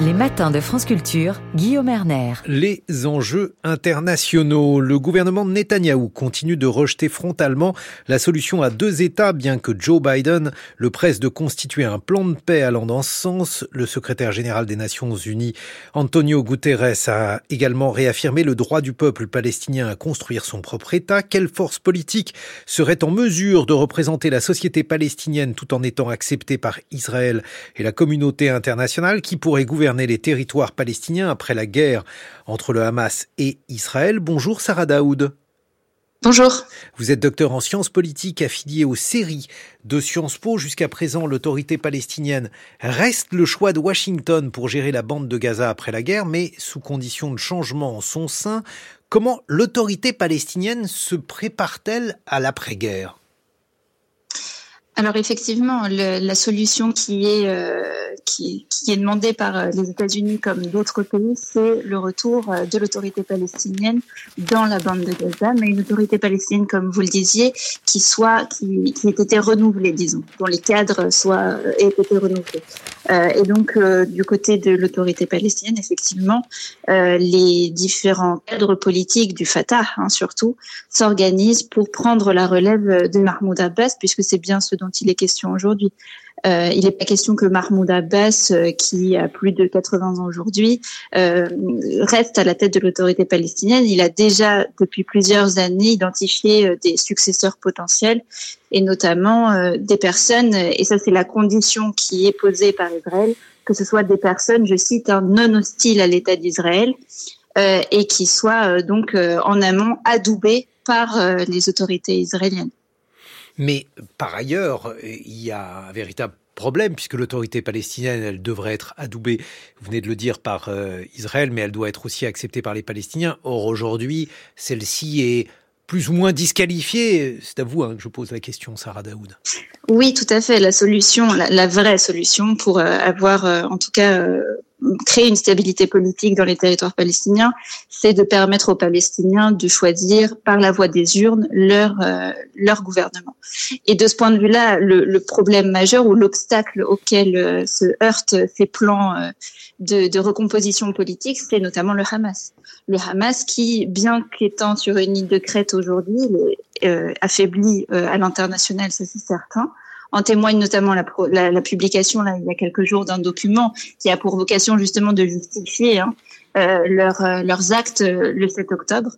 Les matins de France Culture, Guillaume Erner. Les enjeux internationaux. Le gouvernement Netanyahou continue de rejeter frontalement la solution à deux États, bien que Joe Biden le presse de constituer un plan de paix allant dans ce sens. Le secrétaire général des Nations Unies, Antonio Guterres, a également réaffirmé le droit du peuple palestinien à construire son propre État. Quelle force politique serait en mesure de représenter la société palestinienne tout en étant acceptée par Israël et la communauté internationale qui pourrait gouverner les territoires palestiniens après la guerre entre le Hamas et Israël. Bonjour Sarah Daoud. Bonjour. Vous êtes docteur en sciences politiques affilié aux séries de Sciences Po. Jusqu'à présent, l'autorité palestinienne reste le choix de Washington pour gérer la bande de Gaza après la guerre, mais sous condition de changement en son sein. Comment l'autorité palestinienne se prépare-t-elle à l'après-guerre? Alors effectivement, la solution qui est euh, qui, est demandée par euh, les États-Unis comme d'autres pays, c'est le retour euh, de l'autorité palestinienne dans la bande de Gaza, mais une autorité palestinienne, comme vous le disiez, qui soit qui, ait été renouvelée, disons, dont les cadres soient aient été renouvelés. Et donc du côté de l'autorité palestinienne, effectivement, les différents cadres politiques du Fatah, hein, surtout, s'organisent pour prendre la relève de Mahmoud Abbas, puisque c'est bien ce dont il est question aujourd'hui. Euh, il n'est pas question que Mahmoud Abbas, euh, qui a plus de 80 ans aujourd'hui, euh, reste à la tête de l'autorité palestinienne. Il a déjà, depuis plusieurs années, identifié euh, des successeurs potentiels et notamment euh, des personnes, et ça c'est la condition qui est posée par Israël, que ce soit des personnes, je cite, hein, non hostiles à l'État d'Israël et qui soient donc en amont adoubées par les autorités israéliennes. Mais par ailleurs, il y a un véritable problème puisque l'autorité palestinienne, elle devrait être adoubée, vous venez de le dire, par euh, Israël, mais elle doit être aussi acceptée par les Palestiniens. Or, aujourd'hui, celle-ci est plus ou moins disqualifiée. C'est à vous hein, que je pose la question, Sarah Daoud. Oui, tout à fait. La solution, la, vraie solution pour euh, avoir, euh, en tout cas, créer une stabilité politique dans les territoires palestiniens, c'est de permettre aux Palestiniens de choisir par la voie des urnes leur euh, leur gouvernement. Et de ce point de vue-là, le, le, problème majeur ou l'obstacle auquel euh, se heurtent ces plans euh, de, de, recomposition politique, c'est notamment le Hamas. Le Hamas qui, bien qu'étant sur une île de crête aujourd'hui, est affaibli à l'international, c'est certain en témoigne notamment la, la, la publication là, il y a quelques jours d'un document qui a pour vocation justement de justifier hein, euh, euh, leurs actes euh, le 7 octobre.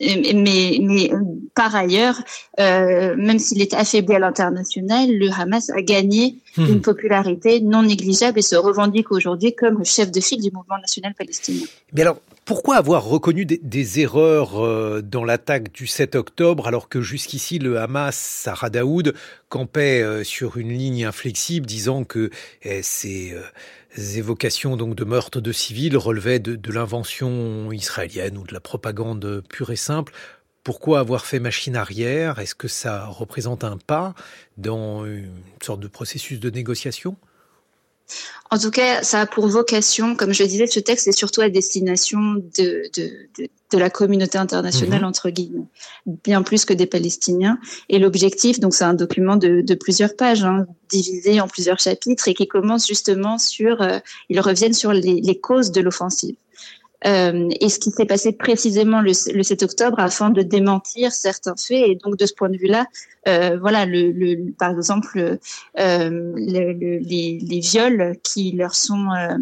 Mais, mais par ailleurs, euh, même s'il est affaibli à l'international, le Hamas a gagné hmm. une popularité non négligeable et se revendique aujourd'hui comme le chef de file du mouvement national palestinien. Mais alors, pourquoi avoir reconnu des, des erreurs dans l'attaque du 7 octobre alors que jusqu'ici le Hamas, Sarah Daoud, campait sur une ligne inflexible disant que eh, c'est évocations donc de meurtres de civils relevaient de, de l'invention israélienne ou de la propagande pure et simple? Pourquoi avoir fait machine arrière? Est-ce que ça représente un pas dans une sorte de processus de négociation? En tout cas, ça a pour vocation, comme je disais, ce texte est surtout à destination de, de, de, de la communauté internationale, mmh. entre guillemets, bien plus que des Palestiniens. Et l'objectif, donc c'est un document de, de plusieurs pages, hein, divisé en plusieurs chapitres, et qui commence justement sur, euh, ils reviennent sur les, les causes de l'offensive. Euh, et ce qui s'est passé précisément le, le, 7 octobre afin de démentir certains faits. Et donc de ce point de vue-là, euh, voilà, le, le, par exemple, euh, les, les, viols qui leur sont euh,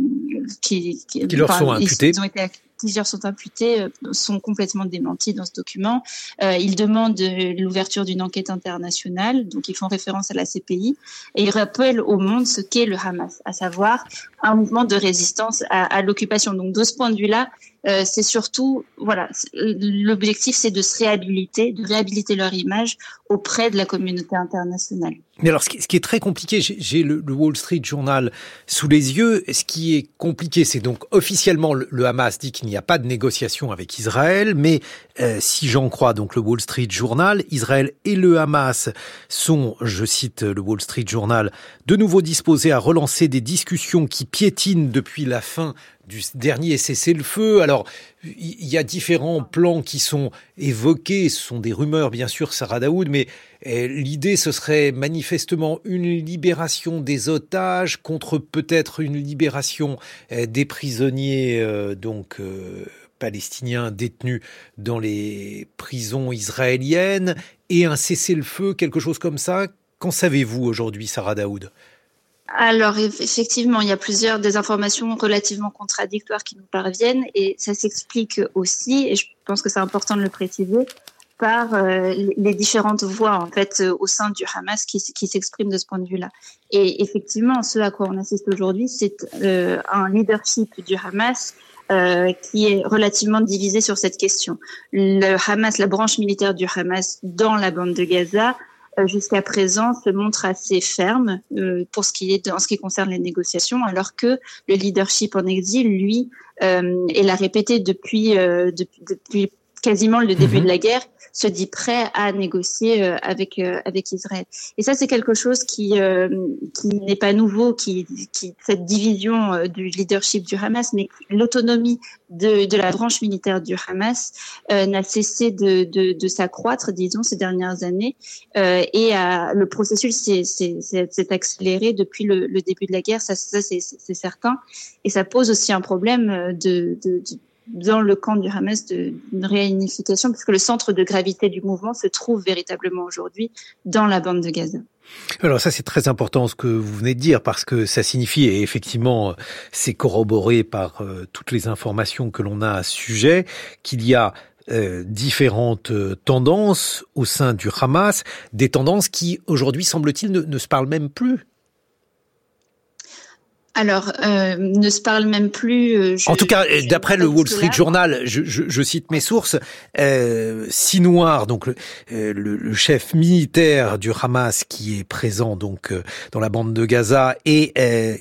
qui, qui, qui leur sont imputés. Ils ont été plusieurs sont imputés, euh, sont complètement démentis dans ce document. Euh, ils demandent l'ouverture d'une enquête internationale, donc ils font référence à la CPI, et ils rappellent au monde ce qu'est le Hamas, à savoir un mouvement de résistance à, à l'occupation. Donc de ce point de vue-là, Euh, c'est surtout, voilà, l'objectif, c'est de se réhabiliter, de réhabiliter leur image auprès de la communauté internationale. Mais alors, ce qui est très compliqué, j'ai le, Wall Street Journal sous les yeux. Ce qui est compliqué, c'est donc officiellement le, Hamas dit qu'il n'y a pas de négociation avec Israël, mais euh, si j'en crois donc le Wall Street Journal, Israël et le Hamas sont, je cite le Wall Street Journal, de nouveau disposés à relancer des discussions qui piétinent depuis la fin du dernier cessez-le-feu. Alors, il y a différents plans qui sont évoqués. Ce sont des rumeurs, bien sûr, Sarah Daoud, mais eh, l'idée, ce serait manifestement une libération des otages contre peut-être une libération eh, des prisonniers, euh, donc, euh, palestiniens détenus dans les prisons israéliennes et un cessez-le-feu, quelque chose comme ça. Qu'en savez-vous aujourd'hui, Sarah Daoud? Alors effectivement, il y a plusieurs des informations relativement contradictoires qui nous parviennent et ça s'explique aussi, et je pense que c'est important de le préciser, par euh, les différentes voix en fait au sein du Hamas qui, s'expriment de ce point de vue-là. Et effectivement, ce à quoi on assiste aujourd'hui, c'est euh, un leadership du Hamas euh, qui est relativement divisé sur cette question. Le Hamas, la branche militaire du Hamas dans la bande de Gaza, euh, jusqu'à présent se montre assez ferme euh, pour ce qui est en ce qui concerne les négociations, alors que le leadership en exil, lui, euh, et l'a répété depuis, depuis, depuis quasiment le début mhm. de la guerre, se dit prêt à négocier euh, avec euh, avec Israël. Et ça, c'est quelque chose qui euh, qui n'est pas nouveau, qui, qui cette division du leadership du Hamas, mais l'autonomie de, de la branche militaire du Hamas n'a cessé de, de, de s'accroître, disons, ces dernières années, et le processus s'est accéléré depuis le, le, début de la guerre. Ça, ça c'est certain, et ça pose aussi un problème de, de dans le camp du Hamas d'une réunification, puisque le centre de gravité du mouvement se trouve véritablement aujourd'hui dans la bande de Gaza. Alors ça c'est très important ce que vous venez de dire parce que ça signifie et effectivement c'est corroboré par euh, toutes les informations que l'on a à ce sujet qu'il y a euh, différentes euh, tendances au sein du Hamas, des tendances qui aujourd'hui semble-t-il ne, ne se parlent même plus alors, euh, ne se parle même plus. Euh, en tout cas, d'après le Wall Street Journal, je, je, je cite mes sources, euh, Sinoir, donc le, euh, le, chef militaire du Hamas qui est présent donc euh, dans la bande de Gaza, et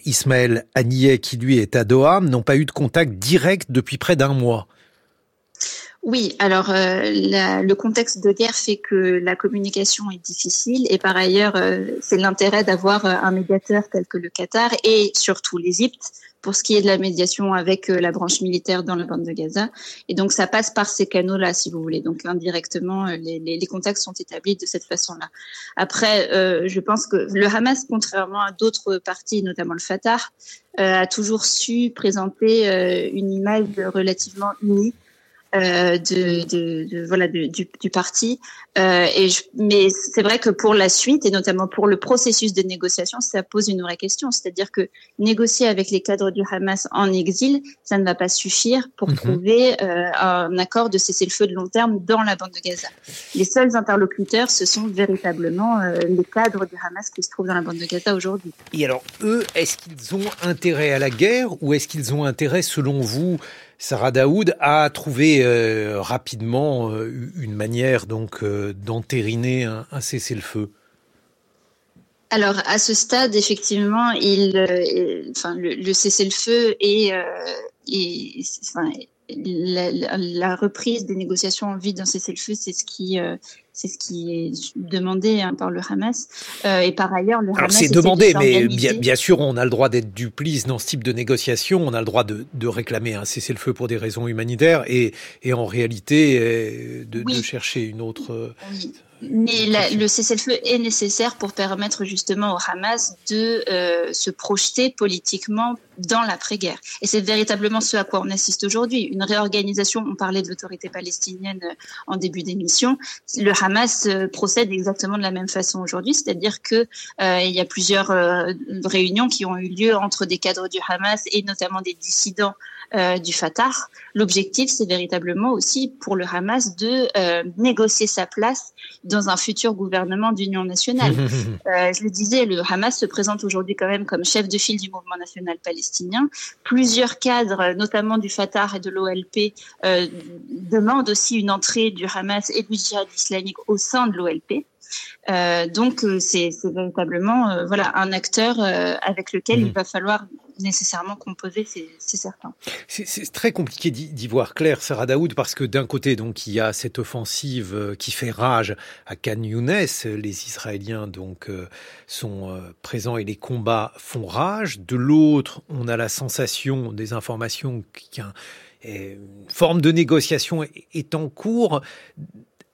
Ismaël Haniyeh qui lui est à Doha, n'ont pas eu de contact direct depuis près d'un mois. Oui, alors euh, le contexte de guerre fait que la communication est difficile et par ailleurs, euh, c'est l'intérêt d'avoir euh, un médiateur tel que le Qatar et surtout l'Égypte pour ce qui est de la médiation avec la branche militaire dans la bande de Gaza. Et donc ça passe par ces canaux-là, si vous voulez. Donc indirectement, les, les, contacts sont établis de cette façon-là. Après, je pense que le Hamas, contrairement à d'autres partis, notamment le Fatah, a toujours su présenter une image relativement unie euh, de, de, de, voilà du, du, parti. Euh, et je, mais c'est vrai que pour la suite et notamment pour le processus de négociation, ça pose une vraie question. C'est-à-dire que négocier avec les cadres du Hamas en exil, ça ne va pas suffire pour mhm. trouver euh, un accord de cessez-le-feu de long terme dans la bande de Gaza. Les seuls interlocuteurs, ce sont véritablement euh, les cadres du Hamas qui se trouvent dans la bande de Gaza aujourd'hui. Et alors, eux, est-ce qu'ils ont intérêt à la guerre ou est-ce qu'ils ont intérêt, selon vous, Sarah Daoud a trouvé euh, rapidement euh, une manière donc euh, d'entériner un, cessez-le-feu. Alors à ce stade, effectivement, le, cessez-le-feu est, la, reprise des négociations en vue d'un cessez-le-feu, c'est ce qui c'est ce qui est demandé hein, par le Hamas. Euh, et par ailleurs, le Hamas. c'est demandé, mais bien, bien, sûr, on a le droit d'être duplice dans ce type de négociation. On a le droit de, de réclamer un cessez-le-feu pour des raisons humanitaires et, et en réalité euh, de, de chercher une autre. Oui. Mais le cessez-le-feu est nécessaire pour permettre justement au Hamas de euh, se projeter politiquement dans l'après-guerre. Et c'est véritablement ce à quoi on assiste aujourd'hui. Une réorganisation, on parlait de l'autorité palestinienne euh, en début d'émission, le Hamas euh, procède exactement de la même façon aujourd'hui, c'est-à-dire que euh, il y a plusieurs réunions qui ont eu lieu entre des cadres du Hamas et notamment des dissidents du Fatah. L'objectif, c'est véritablement aussi pour le Hamas de négocier sa place dans un futur gouvernement d'union nationale. je le disais, le Hamas se présente aujourd'hui quand même comme chef de file du mouvement national palestinien. Plusieurs cadres, notamment du Fatah et de l'OLP, demandent aussi une entrée du Hamas et du djihad islamique au sein de l'OLP. Euh, donc euh, c'est véritablement euh, voilà un acteur avec lequel il mmh. va falloir nécessairement composer, c'est certain. C'est très compliqué d'y voir clair, Sarah Daoud, parce que d'un côté, donc, il y a cette offensive qui fait rage à Khan Younes. Les Israéliens, donc, sont présents et les combats font rage. De l'autre, on a la sensation des informations qu'une forme de négociation est en cours.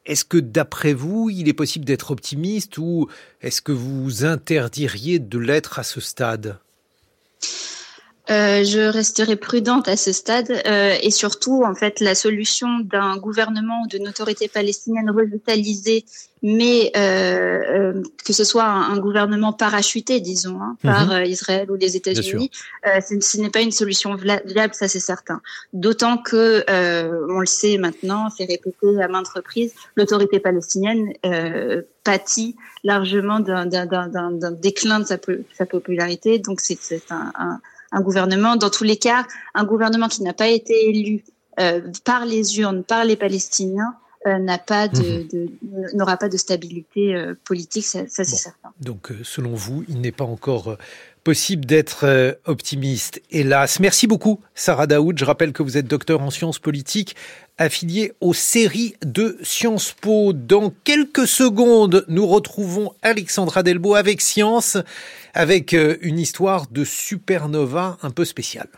Est-ce que d'après vous, il est possible d'être optimiste ou est-ce que vous interdiriez de l'être à ce stade? Euh, je resterai prudente à ce stade euh, et surtout, en fait, la solution d'un gouvernement ou d'une autorité palestinienne revitalisée, mais euh, euh que ce soit un, gouvernement parachuté, disons, hein, par mhm. euh, Israël ou les États-Unis, euh, ce n'est pas une solution viable, ça c'est certain. D'autant que, on le sait maintenant, c'est répété à maintes reprises, l'autorité palestinienne pâtit largement d'un déclin de sa, sa popularité, donc c'est un, un un gouvernement, dans tous les cas, un gouvernement qui n'a pas été élu euh, par les urnes, par les Palestiniens, euh, n'a pas de, mhm. n'aura pas de stabilité euh, politique, ça, c'est certain. Donc, selon vous, il n'est pas encore possible d'être optimiste. Hélas, merci beaucoup, Sarah Daoud. Je rappelle que vous êtes docteur en sciences politiques, affilié aux séries de Sciences Po. Dans quelques secondes, nous retrouvons Alexandra Delbo avec Science avec euh, une histoire de supernova un peu spéciale.